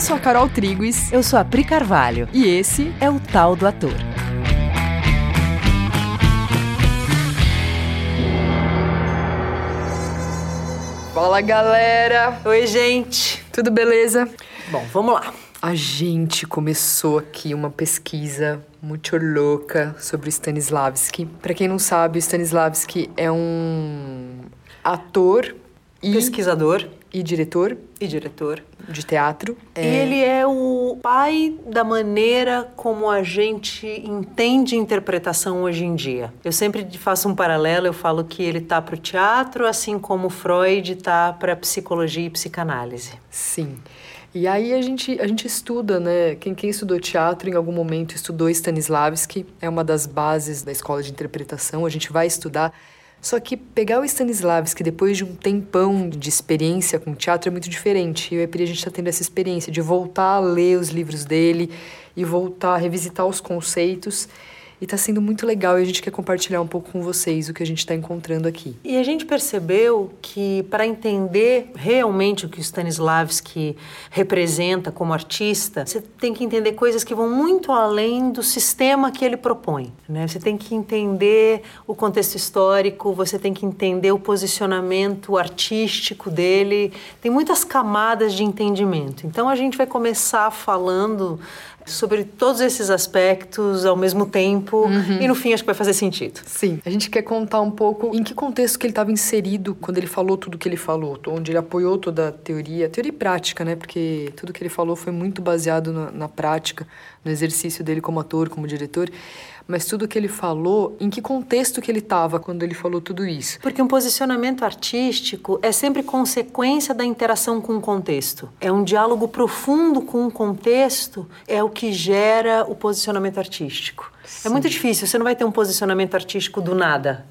Eu sou a Carol Triguis. Eu sou a Pri Carvalho. E esse é o Tal do Ator. Fala galera! Oi, gente! Tudo beleza? Bom, vamos lá. A gente começou aqui uma pesquisa muito louca sobre o Stanislavski. Para quem não sabe, o Stanislavski é um ator e pesquisador e diretor e diretor de teatro. É... Ele é o pai da maneira como a gente entende interpretação hoje em dia. Eu sempre faço um paralelo, eu falo que ele tá para o teatro, assim como Freud tá para psicologia e psicanálise. Sim. E aí a gente, a gente estuda, né? Quem, quem estudou teatro em algum momento estudou Stanislavski, é uma das bases da escola de interpretação. A gente vai estudar só que pegar o Stanislavski depois de um tempão de experiência com teatro é muito diferente. E a Pri, a gente está tendo essa experiência de voltar a ler os livros dele e voltar a revisitar os conceitos e está sendo muito legal e a gente quer compartilhar um pouco com vocês o que a gente está encontrando aqui. E a gente percebeu que para entender realmente o que o Stanislavski representa como artista, você tem que entender coisas que vão muito além do sistema que ele propõe. Né? Você tem que entender o contexto histórico, você tem que entender o posicionamento artístico dele. Tem muitas camadas de entendimento. Então a gente vai começar falando sobre todos esses aspectos ao mesmo tempo uhum. e no fim acho que vai fazer sentido. Sim. A gente quer contar um pouco em que contexto que ele estava inserido quando ele falou tudo que ele falou, onde ele apoiou toda a teoria, teoria e prática, né? Porque tudo que ele falou foi muito baseado na, na prática, no exercício dele como ator, como diretor mas tudo que ele falou, em que contexto que ele estava quando ele falou tudo isso? Porque um posicionamento artístico é sempre consequência da interação com o contexto. É um diálogo profundo com o contexto, é o que gera o posicionamento artístico. Sim. É muito difícil, você não vai ter um posicionamento artístico do nada.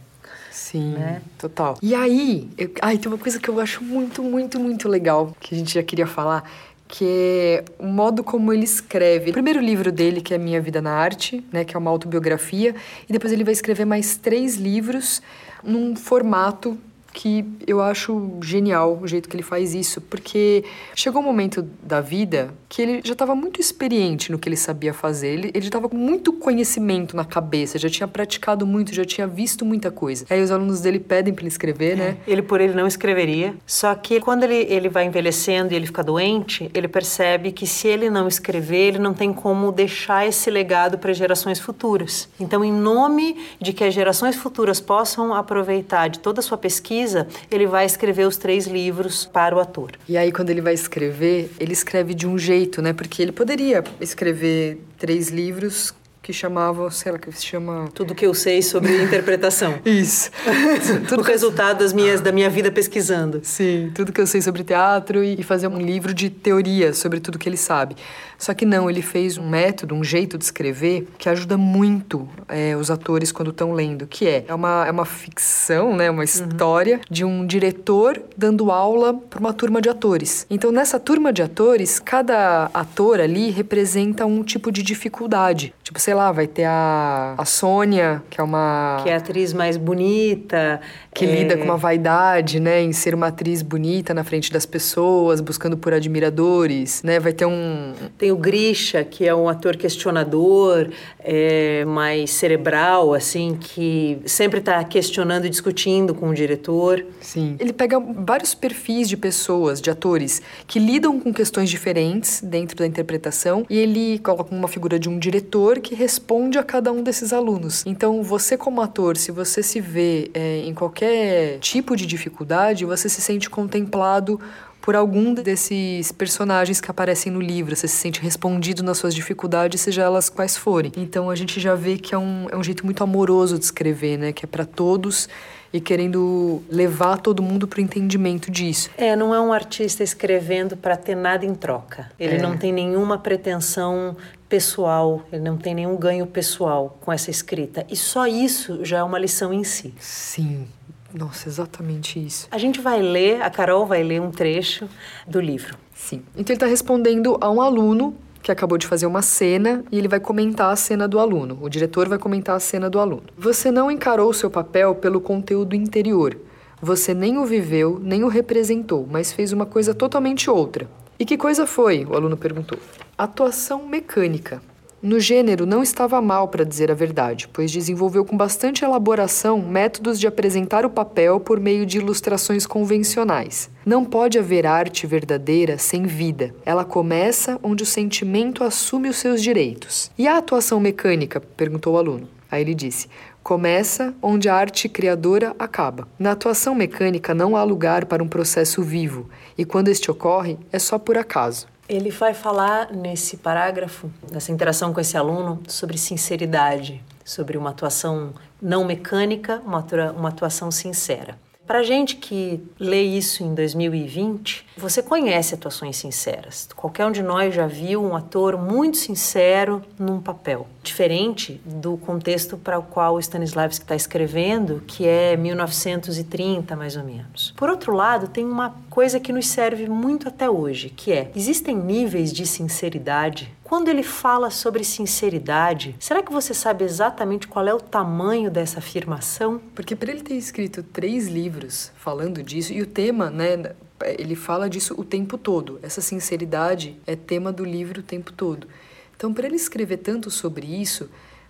Sim, né? total. E aí, eu, ai, tem uma coisa que eu acho muito, muito, muito legal que a gente já queria falar que é o modo como ele escreve. O primeiro livro dele, que é Minha Vida na Arte, né, que é uma autobiografia, e depois ele vai escrever mais três livros num formato que eu acho genial o jeito que ele faz isso, porque chegou um momento da vida que ele já estava muito experiente no que ele sabia fazer, ele, ele estava com muito conhecimento na cabeça, já tinha praticado muito, já tinha visto muita coisa. Aí os alunos dele pedem para ele escrever, né? É, ele por ele não escreveria, só que quando ele, ele vai envelhecendo e ele fica doente, ele percebe que se ele não escrever, ele não tem como deixar esse legado para gerações futuras. Então, em nome de que as gerações futuras possam aproveitar de toda a sua pesquisa, pesquisa, ele vai escrever os três livros para o ator. E aí, quando ele vai escrever, ele escreve de um jeito, né? Porque ele poderia escrever três livros que chamava, sei lá, que se chama... Tudo que eu sei sobre interpretação. Isso. tudo o resultado das minhas, da minha vida pesquisando. Sim, tudo que eu sei sobre teatro e fazer um livro de teoria sobre tudo que ele sabe. Só que não, ele fez um método, um jeito de escrever que ajuda muito é, os atores quando estão lendo, que é, é uma, é uma ficção, né, uma história uhum. de um diretor dando aula para uma turma de atores. Então, nessa turma de atores, cada ator ali representa um tipo de dificuldade. Tipo, sei lá, lá, vai ter a, a Sônia, que é uma. Que é a atriz mais bonita. Que é... lida com uma vaidade, né? Em ser uma atriz bonita na frente das pessoas, buscando por admiradores, né? Vai ter um. Tem o Grisha, que é um ator questionador, é, mais cerebral, assim, que sempre está questionando e discutindo com o diretor. Sim. Ele pega vários perfis de pessoas, de atores, que lidam com questões diferentes dentro da interpretação e ele coloca uma figura de um diretor que responde a cada um desses alunos. Então, você como ator, se você se vê é, em qualquer tipo de dificuldade, você se sente contemplado por algum desses personagens que aparecem no livro. Você se sente respondido nas suas dificuldades, seja elas quais forem. Então a gente já vê que é um, é um jeito muito amoroso de escrever, né? Que é para todos e querendo levar todo mundo para o entendimento disso. É, não é um artista escrevendo para ter nada em troca. Ele é. não tem nenhuma pretensão pessoal, ele não tem nenhum ganho pessoal com essa escrita. E só isso já é uma lição em si. Sim. Nossa, exatamente isso. A gente vai ler, a Carol vai ler um trecho do livro. Sim. Então ele está respondendo a um aluno que acabou de fazer uma cena e ele vai comentar a cena do aluno. O diretor vai comentar a cena do aluno. Você não encarou o seu papel pelo conteúdo interior. Você nem o viveu, nem o representou, mas fez uma coisa totalmente outra. E que coisa foi? O aluno perguntou. Atuação mecânica. No gênero, não estava mal, para dizer a verdade, pois desenvolveu com bastante elaboração métodos de apresentar o papel por meio de ilustrações convencionais. Não pode haver arte verdadeira sem vida. Ela começa onde o sentimento assume os seus direitos. E a atuação mecânica? perguntou o aluno. Aí ele disse: começa onde a arte criadora acaba. Na atuação mecânica não há lugar para um processo vivo, e quando este ocorre, é só por acaso. Ele vai falar nesse parágrafo, nessa interação com esse aluno, sobre sinceridade, sobre uma atuação não mecânica, uma, atuação sincera. Para gente que lê isso em 2020, você conhece atuações sinceras. Qualquer um de nós já viu um ator muito sincero num papel, diferente do contexto para o qual o Stanislavski está escrevendo, que é 1930 mais ou menos. Por outro lado, tem uma coisa que nos serve muito até hoje, que é existem níveis de sinceridade quando ele fala sobre sinceridade, será que você sabe exatamente qual é o tamanho dessa afirmação? Porque para ele ter escrito três livros falando disso, e o tema, né, ele fala disso o tempo todo. Essa sinceridade é tema do livro o tempo todo. Então, para ele escrever tanto sobre isso,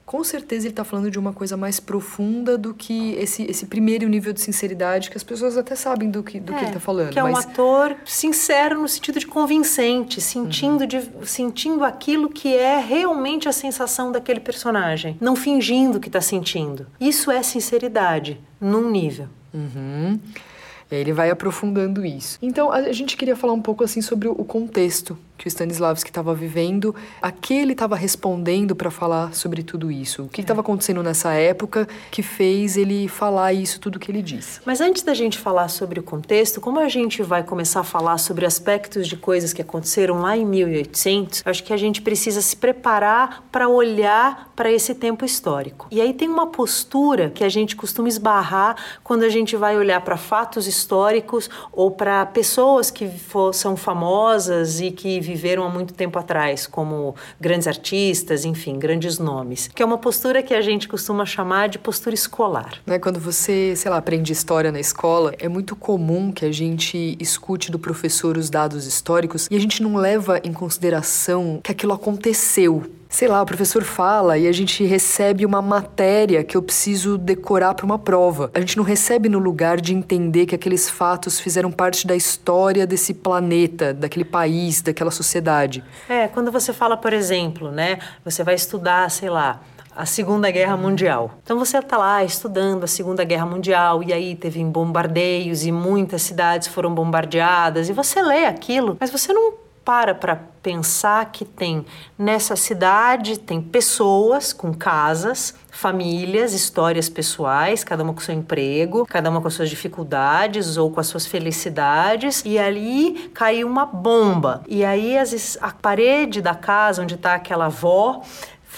com certeza ele está falando de uma coisa mais profunda do que esse, esse primeiro nível de sinceridade que as pessoas até sabem do que, do é, que ele está falando. Que é um ator sincero no sentido de convincente, sentindo, uhum. de, sentindo aquilo que é realmente a sensação daquele personagem, não fingindo que está sentindo. Isso é sinceridade, num nível. Uhum. Ele vai aprofundando isso. Então a gente queria falar um pouco assim sobre o contexto que o Stanislavski estava vivendo, a que ele estava respondendo para falar sobre tudo isso. O que estava é. acontecendo nessa época que fez ele falar isso tudo que ele disse. Mas antes da gente falar sobre o contexto, como a gente vai começar a falar sobre aspectos de coisas que aconteceram lá em 1800, acho que a gente precisa se preparar para olhar para esse tempo histórico. E aí tem uma postura que a gente costuma esbarrar quando a gente vai olhar para fatos históricos ou para pessoas que for, são famosas e que viveram há muito tempo atrás, como grandes artistas, enfim, grandes nomes, que é uma postura que a gente costuma chamar de postura escolar. Né, quando você, sei lá, aprende história na escola, é muito comum que a gente escute do professor os dados históricos e a gente não leva em consideração que aquilo aconteceu sei lá, o professor fala e a gente recebe uma matéria que eu preciso decorar para uma prova. A gente não recebe no lugar de entender que aqueles fatos fizeram parte da história desse planeta, daquele país, daquela sociedade. É, quando você fala, por exemplo, né, você vai estudar, sei lá, a Segunda Guerra Mundial. Então você está lá estudando a Segunda Guerra Mundial e aí teve bombardeios e muitas cidades foram bombardeadas e você lê aquilo, mas você não para para pensar que tem nessa cidade tem pessoas com casas, famílias, histórias pessoais, cada uma com seu emprego, cada uma com as suas dificuldades ou com as suas felicidades, e ali caiu uma bomba. E aí a parede da casa onde está aquela avó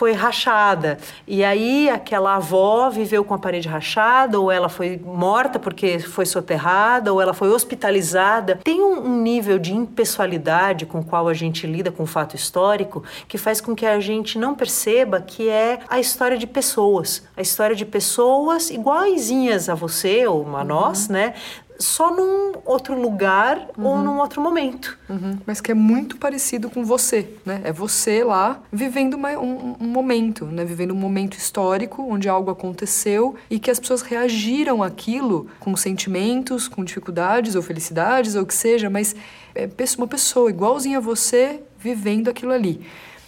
foi rachada. E aí aquela avó viveu com a parede rachada, ou ela foi morta porque foi soterrada, ou ela foi hospitalizada. Tem um, um nível de impessoalidade com o qual a gente lida com o fato histórico que faz com que a gente não perceba que é a história de pessoas. A história de pessoas iguaizinhas a você ou a nós, uhum. né? Só num outro lugar uhum. ou num outro momento. Uhum. Mas que é muito parecido com você, né? É você lá vivendo uma, um, um, momento, né? Vivendo um momento histórico onde algo aconteceu e que as pessoas reagiram àquilo com sentimentos, com dificuldades ou felicidades ou o que seja, mas é uma pessoa igualzinha a você vivendo aquilo ali.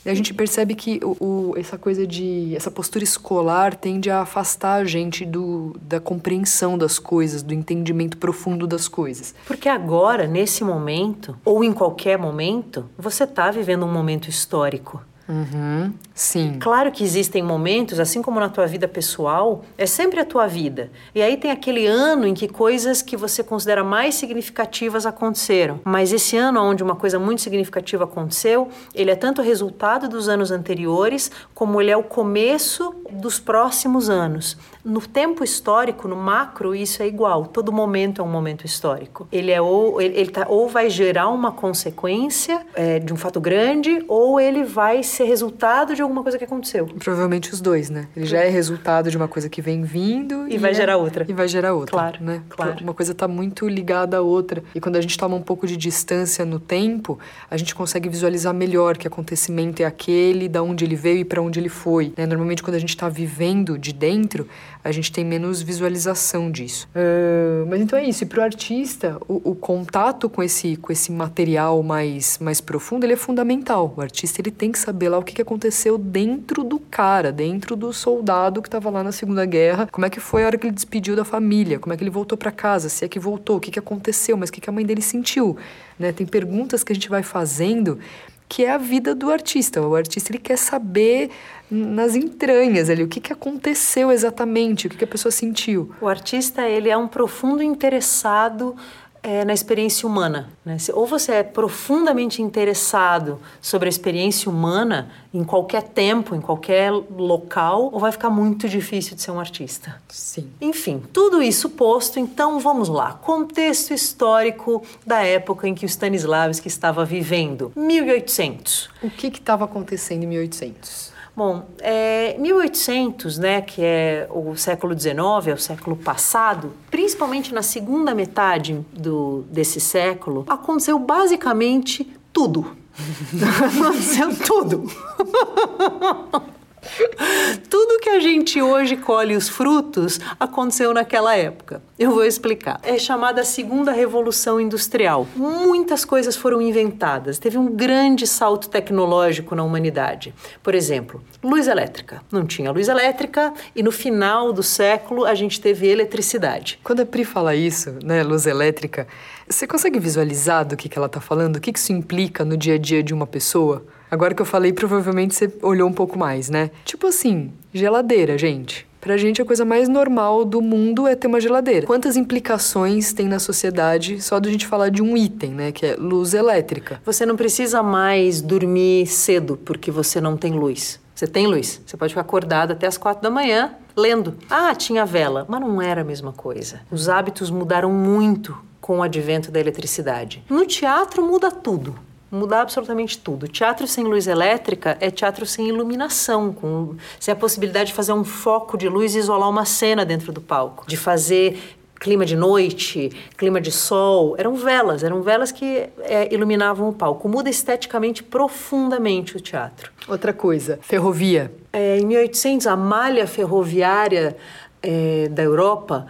E a gente percebe que o, o, essa coisa de. essa postura escolar tende a afastar a gente do, da compreensão das coisas, do entendimento profundo das coisas. Porque agora, nesse momento, ou em qualquer momento, você está vivendo um momento histórico. Uhum, sim. Claro que existem momentos, assim como na tua vida pessoal, é sempre a tua vida. E aí tem aquele ano em que coisas que você considera mais significativas aconteceram. Mas esse ano onde uma coisa muito significativa aconteceu, ele é tanto resultado dos anos anteriores, como ele é o começo dos próximos anos. No tempo histórico, no macro, isso é igual. Todo momento é um momento histórico. Ele é ou ele, ele tá, ou vai gerar uma consequência é, de um fato grande, ou ele vai ser resultado de alguma coisa que aconteceu. Provavelmente os dois, né? Ele já é resultado de uma coisa que vem vindo e, e vai é, gerar outra. E vai gerar outra, claro, né? Claro. Uma coisa está muito ligada à outra. E quando a gente toma um pouco de distância no tempo, a gente consegue visualizar melhor que acontecimento é aquele, da onde ele veio e para onde ele foi. Né? Normalmente, quando a gente está vivendo de dentro, a gente tem menos visualização disso. Uh, mas então é isso. E para o artista, o contato com esse, com esse material mais, mais profundo, ele é fundamental. O artista ele tem que saber lá o que, que aconteceu dentro do cara, dentro do soldado que estava lá na Segunda Guerra. Como é que foi a hora que ele despediu da família? Como é que ele voltou para casa? Se é que voltou? O que, que aconteceu? Mas o que, que a mãe dele sentiu? Né? Tem perguntas que a gente vai fazendo que é a vida do artista. O artista ele quer saber nas entranhas ali o que, que aconteceu exatamente, o que, que a pessoa sentiu. O artista ele é um profundo interessado é, na experiência humana. Né? Ou você é profundamente interessado sobre a experiência humana em qualquer tempo, em qualquer local, ou vai ficar muito difícil de ser um artista. Sim. Enfim, tudo isso posto, então vamos lá. Contexto histórico da época em que o Stanislavski estava vivendo, 1800. O que estava acontecendo em 1800? Bom, é, 1800, né, que é o século XIX, é o século passado, principalmente na segunda metade do, desse século, aconteceu basicamente tudo. aconteceu tudo. Tudo que a gente hoje colhe os frutos aconteceu naquela época. Eu vou explicar. É chamada Segunda Revolução Industrial. Muitas coisas foram inventadas. Teve um grande salto tecnológico na humanidade. Por exemplo, luz elétrica. Não tinha luz elétrica e no final do século a gente teve eletricidade. Quando a Pri fala isso, né, luz elétrica, você consegue visualizar do que, que ela está falando? O que, que isso implica no dia a dia de uma pessoa? Agora que eu falei, provavelmente você olhou um pouco mais, né? Tipo assim, geladeira, gente. Pra gente, a coisa mais normal do mundo é ter uma geladeira. Quantas implicações tem na sociedade só de a gente falar de um item, né? Que é luz elétrica. Você não precisa mais dormir cedo porque você não tem luz. Você tem luz. Você pode ficar acordado até as quatro da manhã lendo. Ah, tinha vela. Mas não era a mesma coisa. Os hábitos mudaram muito com o advento da eletricidade. No teatro muda tudo mudar absolutamente tudo. Teatro sem luz elétrica é teatro sem iluminação, com, sem a possibilidade de fazer um foco de luz e isolar uma cena dentro do palco, de fazer clima de noite, clima de sol, eram velas, eram velas que é, iluminavam o palco. Muda esteticamente profundamente o teatro. Outra coisa, ferrovia. É, em 1800, a malha ferroviária é, da Europa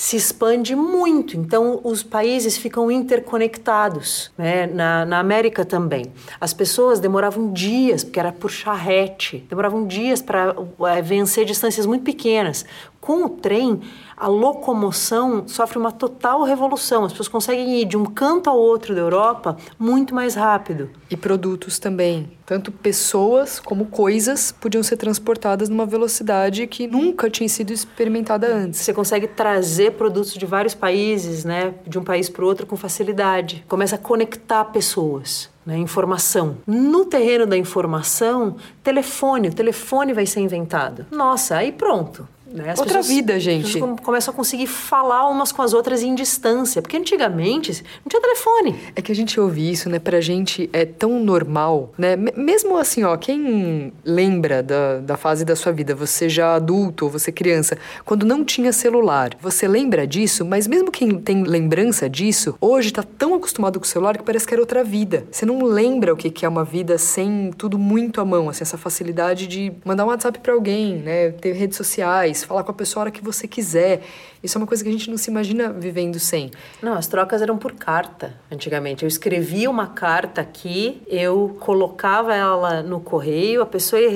se expande muito, então os países ficam interconectados. Né? Na, na América também. As pessoas demoravam dias, porque era por charrete, demoravam dias para é, vencer distâncias muito pequenas. Com o trem, a locomoção sofre uma total revolução. As pessoas conseguem ir de um canto ao outro da Europa muito mais rápido. E produtos também. Tanto pessoas como coisas podiam ser transportadas numa velocidade que nunca tinha sido experimentada antes. Você consegue trazer produtos de vários países, né, de um país para o outro com facilidade. Começa a conectar pessoas. Né, informação. No terreno da informação, telefone, o telefone vai ser inventado. Nossa, aí pronto. Né? Outra pessoas, vida, gente. começam a conseguir falar umas com as outras em distância. Porque antigamente não tinha telefone. É que a gente ouve isso, né? Pra gente é tão normal, né? Mesmo assim, ó, quem lembra da, da fase da sua vida, você já adulto ou você criança, quando não tinha celular, você lembra disso, mas mesmo quem tem lembrança disso, hoje tá tão acostumado com o celular que parece que era outra vida. Você não lembra o que é uma vida sem tudo muito à mão, assim, essa facilidade de mandar um WhatsApp para alguém, né? Ter redes sociais falar com a pessoa a hora que você quiser. Isso é uma coisa que a gente não se imagina vivendo sem. Não, as trocas eram por carta, antigamente. Eu escrevia uma carta aqui, eu colocava ela no correio, a pessoa ia,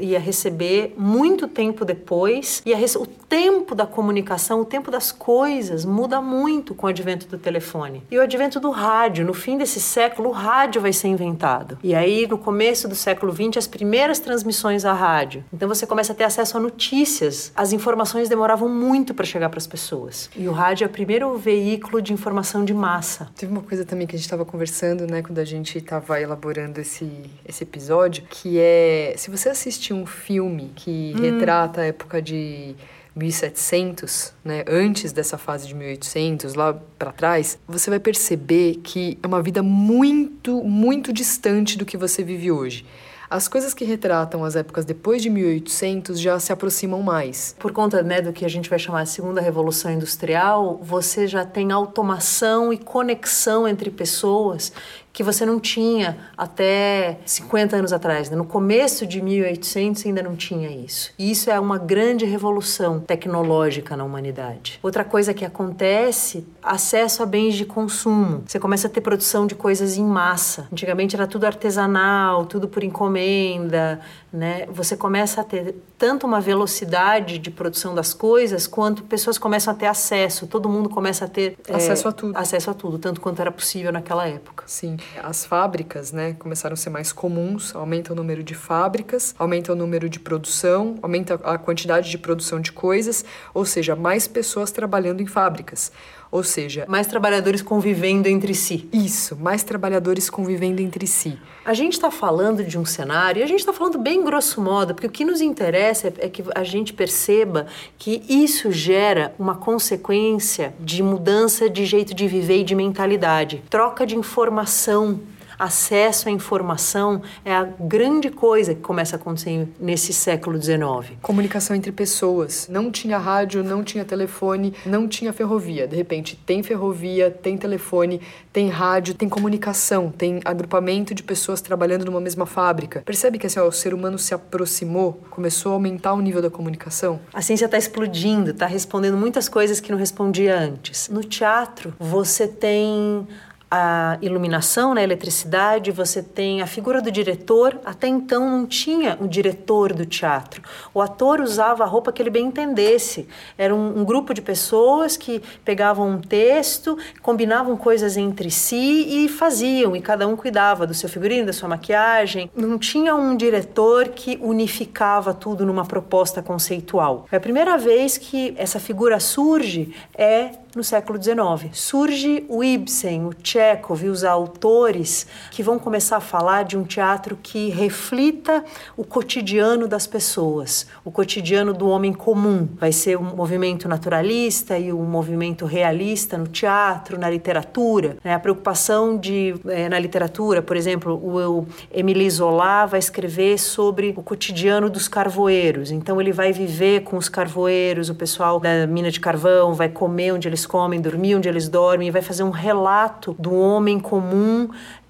ia receber muito tempo depois, e o tempo da comunicação, o tempo das coisas muda muito com o advento do telefone. E o advento do rádio, no fim desse século, o rádio vai ser inventado. E aí, no começo do século XX, as primeiras transmissões a rádio. Então você começa a ter acesso a notícias. As informações demoravam muito para chegar para as pessoas. E o rádio é o primeiro veículo de informação de massa. Teve uma coisa também que a gente estava conversando, né, quando a gente estava elaborando esse, esse episódio, que é se você assistir um filme que hum. retrata a época de 1700, né, antes dessa fase de 1800, lá para trás, você vai perceber que é uma vida muito, muito distante do que você vive hoje. As coisas que retratam as épocas depois de 1800 já se aproximam mais. Por conta né, do que a gente vai chamar de segunda revolução industrial, você já tem automação e conexão entre pessoas que você não tinha até 50 anos atrás. Né? No começo de 1800 ainda não tinha isso. E isso é uma grande revolução tecnológica na humanidade. Outra coisa que acontece, acesso a bens de consumo. Você começa a ter produção de coisas em massa. Antigamente era tudo artesanal, tudo por encomenda, né? Você começa a ter tanto uma velocidade de produção das coisas, quanto pessoas começam a ter acesso. Todo mundo começa a ter acesso é, a tudo. Acesso a tudo, tanto quanto era possível naquela época. Sim. As fábricas, né, começaram a ser mais comuns, aumenta o número de fábricas, aumenta o número de produção, aumenta a quantidade de produção de coisas, ou seja, mais pessoas trabalhando em fábricas. Ou seja, mais trabalhadores convivendo entre si. Isso, mais trabalhadores convivendo entre si. A gente está falando de um cenário, e a gente está falando bem grosso modo, porque o que nos interessa é que a gente perceba que isso gera uma consequência de mudança de jeito de viver e de mentalidade, troca de informação acesso à informação é a grande coisa que começa a acontecer nesse século XIX. Comunicação entre pessoas. Não tinha rádio, não tinha telefone, não tinha ferrovia. De repente, tem ferrovia, tem telefone, tem rádio, tem comunicação, tem agrupamento de pessoas trabalhando numa mesma fábrica. Percebe que assim, ó, o ser humano se aproximou, começou a aumentar o nível da comunicação? A ciência está explodindo, está respondendo muitas coisas que não respondia antes. No teatro, você tem a iluminação, né, a eletricidade, você tem a figura do diretor. Até então não tinha o diretor do teatro. O ator usava a roupa que ele bem entendesse. Era um, um grupo de pessoas que pegavam um texto, combinavam coisas entre si e faziam, e cada um cuidava do seu figurino, da sua maquiagem. Não tinha um diretor que unificava tudo numa proposta conceitual. É a primeira vez que essa figura surge é no século XIX. Surge o Ibsen, o Chekhov e os autores que vão começar a falar de um teatro que reflita o cotidiano das pessoas, o cotidiano do homem comum. Vai ser um movimento naturalista e um movimento realista no teatro, na literatura. Né? A preocupação de, é, na literatura, por exemplo, o, o Emile Zola vai escrever sobre o cotidiano dos carvoeiros. Então ele vai viver com os carvoeiros, o pessoal da mina de carvão, vai comer onde eles comem, dormir onde eles dormem, e vai fazer um relato do homem comum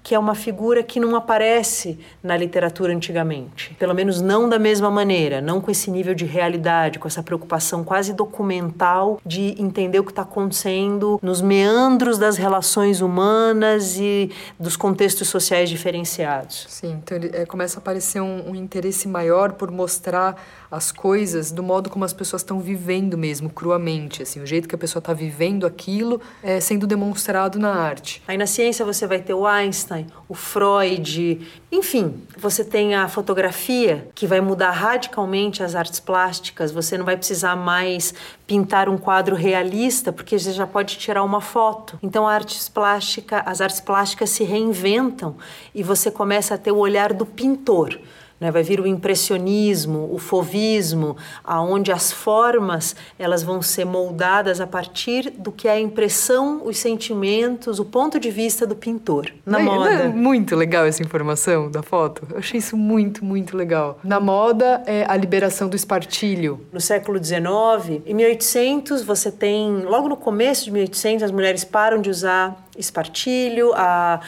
que é uma figura que não aparece na literatura antigamente. Pelo menos não da mesma maneira, não com esse nível de realidade, com essa preocupação quase documental de entender o que está acontecendo nos meandros das relações humanas e dos contextos sociais diferenciados. Sim, então ele, é, começa a aparecer um, um interesse maior por mostrar as coisas do modo como as pessoas estão vivendo mesmo, cruamente, assim, o jeito que a pessoa está vivendo aquilo é sendo demonstrado na arte. Aí na ciência você vai ter o Einstein Einstein, o Freud, enfim, você tem a fotografia que vai mudar radicalmente as artes plásticas. Você não vai precisar mais pintar um quadro realista porque você já pode tirar uma foto. Então, artes plástica, as artes plásticas se reinventam e você começa a ter o olhar do pintor. Né? Vai vir o impressionismo, o fovismo, aonde as formas elas vão ser moldadas a partir do que é a impressão, os sentimentos, o ponto de vista do pintor na não, moda. É muito legal essa informação da foto. Eu achei isso muito, muito legal. Na moda é a liberação do espartilho. No século XIX, em 1800 você tem, logo no começo de 1800 as mulheres param de usar espartilho, a,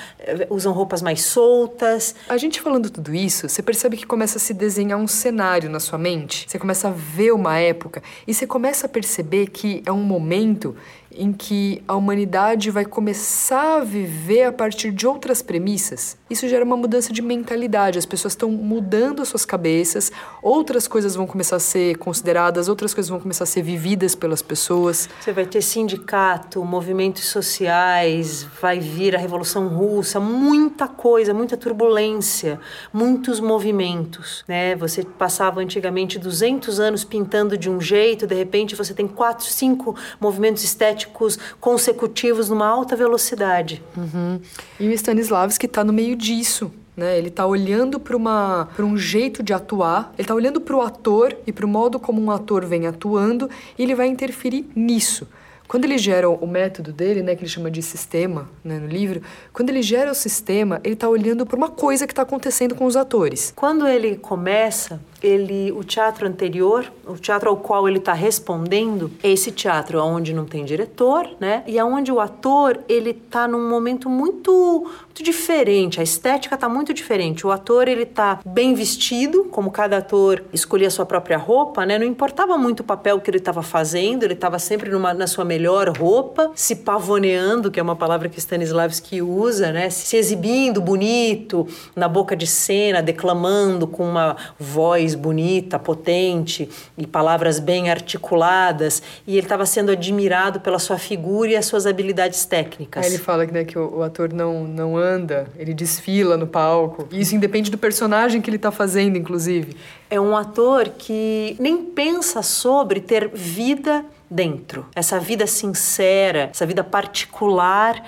usam roupas mais soltas. A gente falando tudo isso, você percebe que começa a se desenhar um cenário na sua mente. Você começa a ver uma época e você começa a perceber que é um momento em que a humanidade vai começar a viver a partir de outras premissas. Isso gera uma mudança de mentalidade, as pessoas estão mudando as suas cabeças, outras coisas vão começar a ser consideradas, outras coisas vão começar a ser vividas pelas pessoas. Você vai ter sindicato, movimentos sociais, vai vir a Revolução Russa, muita coisa, muita turbulência, muitos movimentos, né? Você passava antigamente 200 anos pintando de um jeito, de repente você tem quatro, cinco movimentos estéticos consecutivos numa alta velocidade. Uhum. E o Stanislavski está no meio disso. né? Ele está olhando para um jeito de atuar, ele está olhando para o ator e para o modo como um ator vem atuando e ele vai interferir nisso. Quando ele gera o método dele, né, que ele chama de sistema né, no livro, quando ele gera o sistema, ele está olhando para uma coisa que está acontecendo com os atores. Quando ele começa, ele, o teatro anterior, o teatro ao qual ele está respondendo, é esse teatro onde não tem diretor, né? E aonde o ator ele está num momento muito, muito diferente. A estética está muito diferente. O ator ele está bem vestido, como cada ator escolhia a sua própria roupa, né? Não importava muito o papel que ele estava fazendo. Ele estava sempre numa, na sua melhor roupa, se pavoneando, que é uma palavra que Stanislavski usa, né? Se exibindo bonito na boca de cena, declamando com uma voz voz bonita, potente e palavras bem articuladas, e ele estava sendo admirado pela sua figura e as suas habilidades técnicas. Aí ele fala né, que o, o, ator não, não anda, ele desfila no palco. E isso independe do personagem que ele está fazendo, inclusive. É um ator que nem pensa sobre ter vida dentro. Essa vida sincera, essa vida particular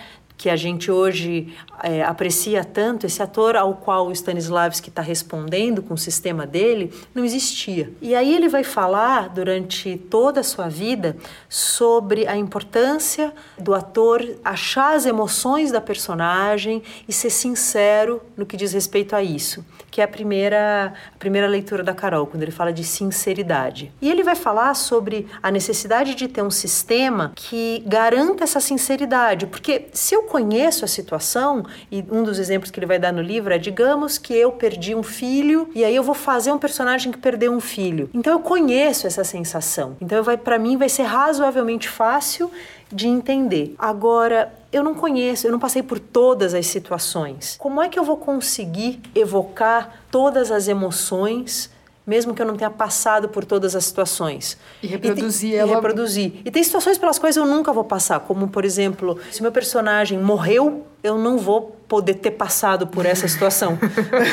que a gente hoje é, aprecia tanto, esse ator ao qual o Stanislavski está respondendo com o sistema dele, não existia. E aí ele vai falar durante toda a sua vida sobre a importância do ator achar as emoções da personagem e ser sincero no que diz respeito a isso, que é a primeira, a primeira leitura da Carol, quando ele fala de sinceridade. E ele vai falar sobre a necessidade de ter um sistema que garanta essa sinceridade, porque se eu conheço a situação, e um dos exemplos que ele vai dar no livro é: digamos que eu perdi um filho e aí eu vou fazer um personagem que perdeu um filho. Então eu conheço essa sensação. Então vai para mim vai ser razoavelmente fácil de entender. Agora, eu não conheço, eu não passei por todas as situações. Como é que eu vou conseguir evocar todas as emoções mesmo que eu não tenha passado por todas as situações. E reproduzir e, ela. E reproduzir. E tem situações pelas quais eu nunca vou passar, como, por exemplo, se meu personagem morreu, eu não vou poder ter passado por essa situação.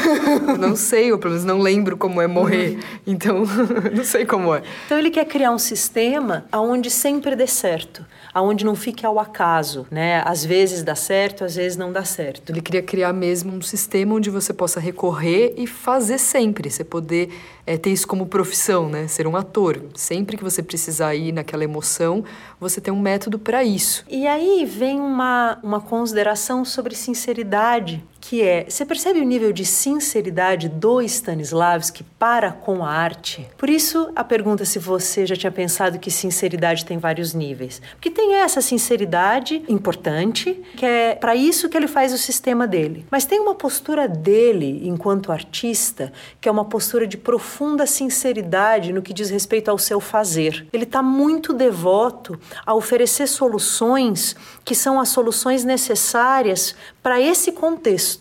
não sei, ou pelo menos não lembro como é morrer. Então, não sei como é. Então, ele quer criar um sistema onde sempre dê certo, onde não fique ao acaso, né? Às vezes dá certo, às vezes não dá certo. Ele queria criar mesmo um sistema onde você possa recorrer e fazer sempre, você poder é, ter isso como profissão, né? Ser um ator. Sempre que você precisar ir naquela emoção, você tem um método para isso. E aí vem uma, uma consideração sobre sinceridade realidade que é, você percebe o nível de sinceridade do Stanislavski para com a arte? Por isso, a pergunta se você já tinha pensado que sinceridade tem vários níveis. Porque tem essa sinceridade importante, que é para isso que ele faz o sistema dele. Mas tem uma postura dele, enquanto artista, que é uma postura de profunda sinceridade no que diz respeito ao seu fazer. Ele está muito devoto a oferecer soluções que são as soluções necessárias para esse contexto.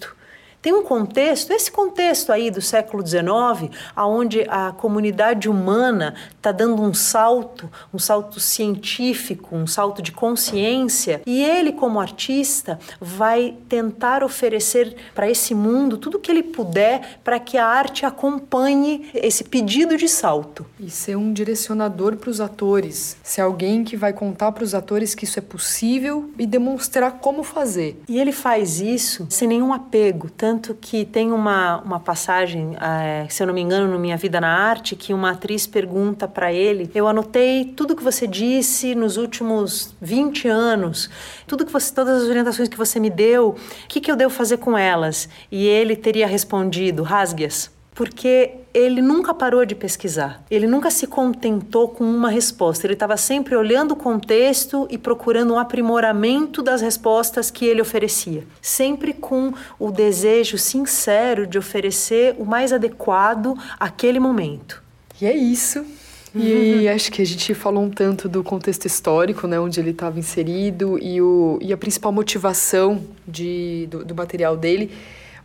Tem um contexto, esse contexto aí do século XIX, aonde a comunidade humana está dando um salto, um salto científico, um salto de consciência, e ele, como artista, vai tentar oferecer para esse mundo tudo o que ele puder para que a arte acompanhe esse pedido de salto. E ser um direcionador para os atores, ser alguém que vai contar para os atores que isso é possível e demonstrar como fazer. E ele faz isso sem nenhum apego, tanto tanto que tem uma, uma passagem, é, se eu não me engano, no Minha Vida na Arte, que uma atriz pergunta para ele: Eu anotei tudo que você disse nos últimos 20 anos, tudo que você, todas as orientações que você me deu, o que, que eu devo fazer com elas? E ele teria respondido: Rasgue-as porque ele nunca parou de pesquisar. Ele nunca se contentou com uma resposta. Ele estava sempre olhando o contexto e procurando um aprimoramento das respostas que ele oferecia. Sempre com o desejo sincero de oferecer o mais adequado àquele momento. E é isso. E uhum. acho que a gente falou um tanto do contexto histórico, né, onde ele estava inserido e, o, e a principal motivação de, do, do material dele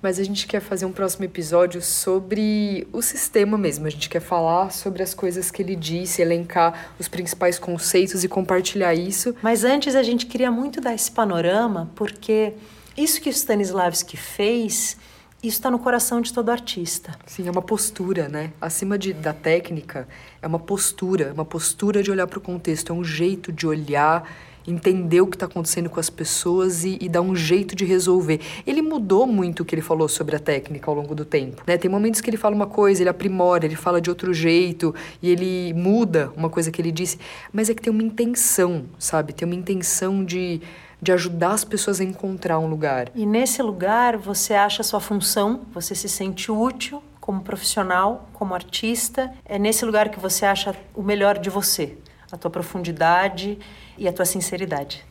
mas a gente quer fazer um próximo episódio sobre o sistema mesmo. A gente quer falar sobre as coisas que ele disse, elencar os principais conceitos e compartilhar isso. Mas antes a gente queria muito dar esse panorama, porque isso que o Stanislavski fez isso está no coração de todo artista. Sim, é uma postura, né? Acima de, da técnica, é uma postura, uma postura de olhar para o contexto, é um jeito de olhar entender o que está acontecendo com as pessoas e, e, dar um jeito de resolver. Ele mudou muito o que ele falou sobre a técnica ao longo do tempo. Né? Tem momentos que ele fala uma coisa, ele aprimora, ele fala de outro jeito e ele muda uma coisa que ele disse, mas é que tem uma intenção, sabe? Tem uma intenção de de ajudar as pessoas a encontrar um lugar. E nesse lugar você acha a sua função, você se sente útil como profissional, como artista. É nesse lugar que você acha o melhor de você, a tua profundidade e a tua sinceridade.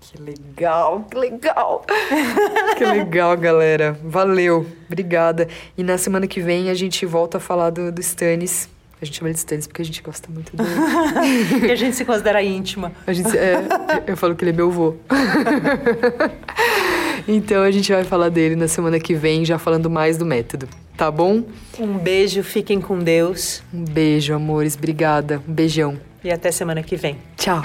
Que legal, que legal. que legal, galera. Valeu, obrigada. E na semana que vem a gente volta a falar do, do Stannis. A gente chama ele de Stannis porque a gente gosta muito dele. e a gente se considera íntima. A gente, é, eu falo que ele é meu avô. então a gente vai falar dele na semana que vem, já falando mais do método. Tá bom? Um beijo, fiquem com Deus. Um beijo, amores. Obrigada. Um beijão. E até semana que vem. Tchau.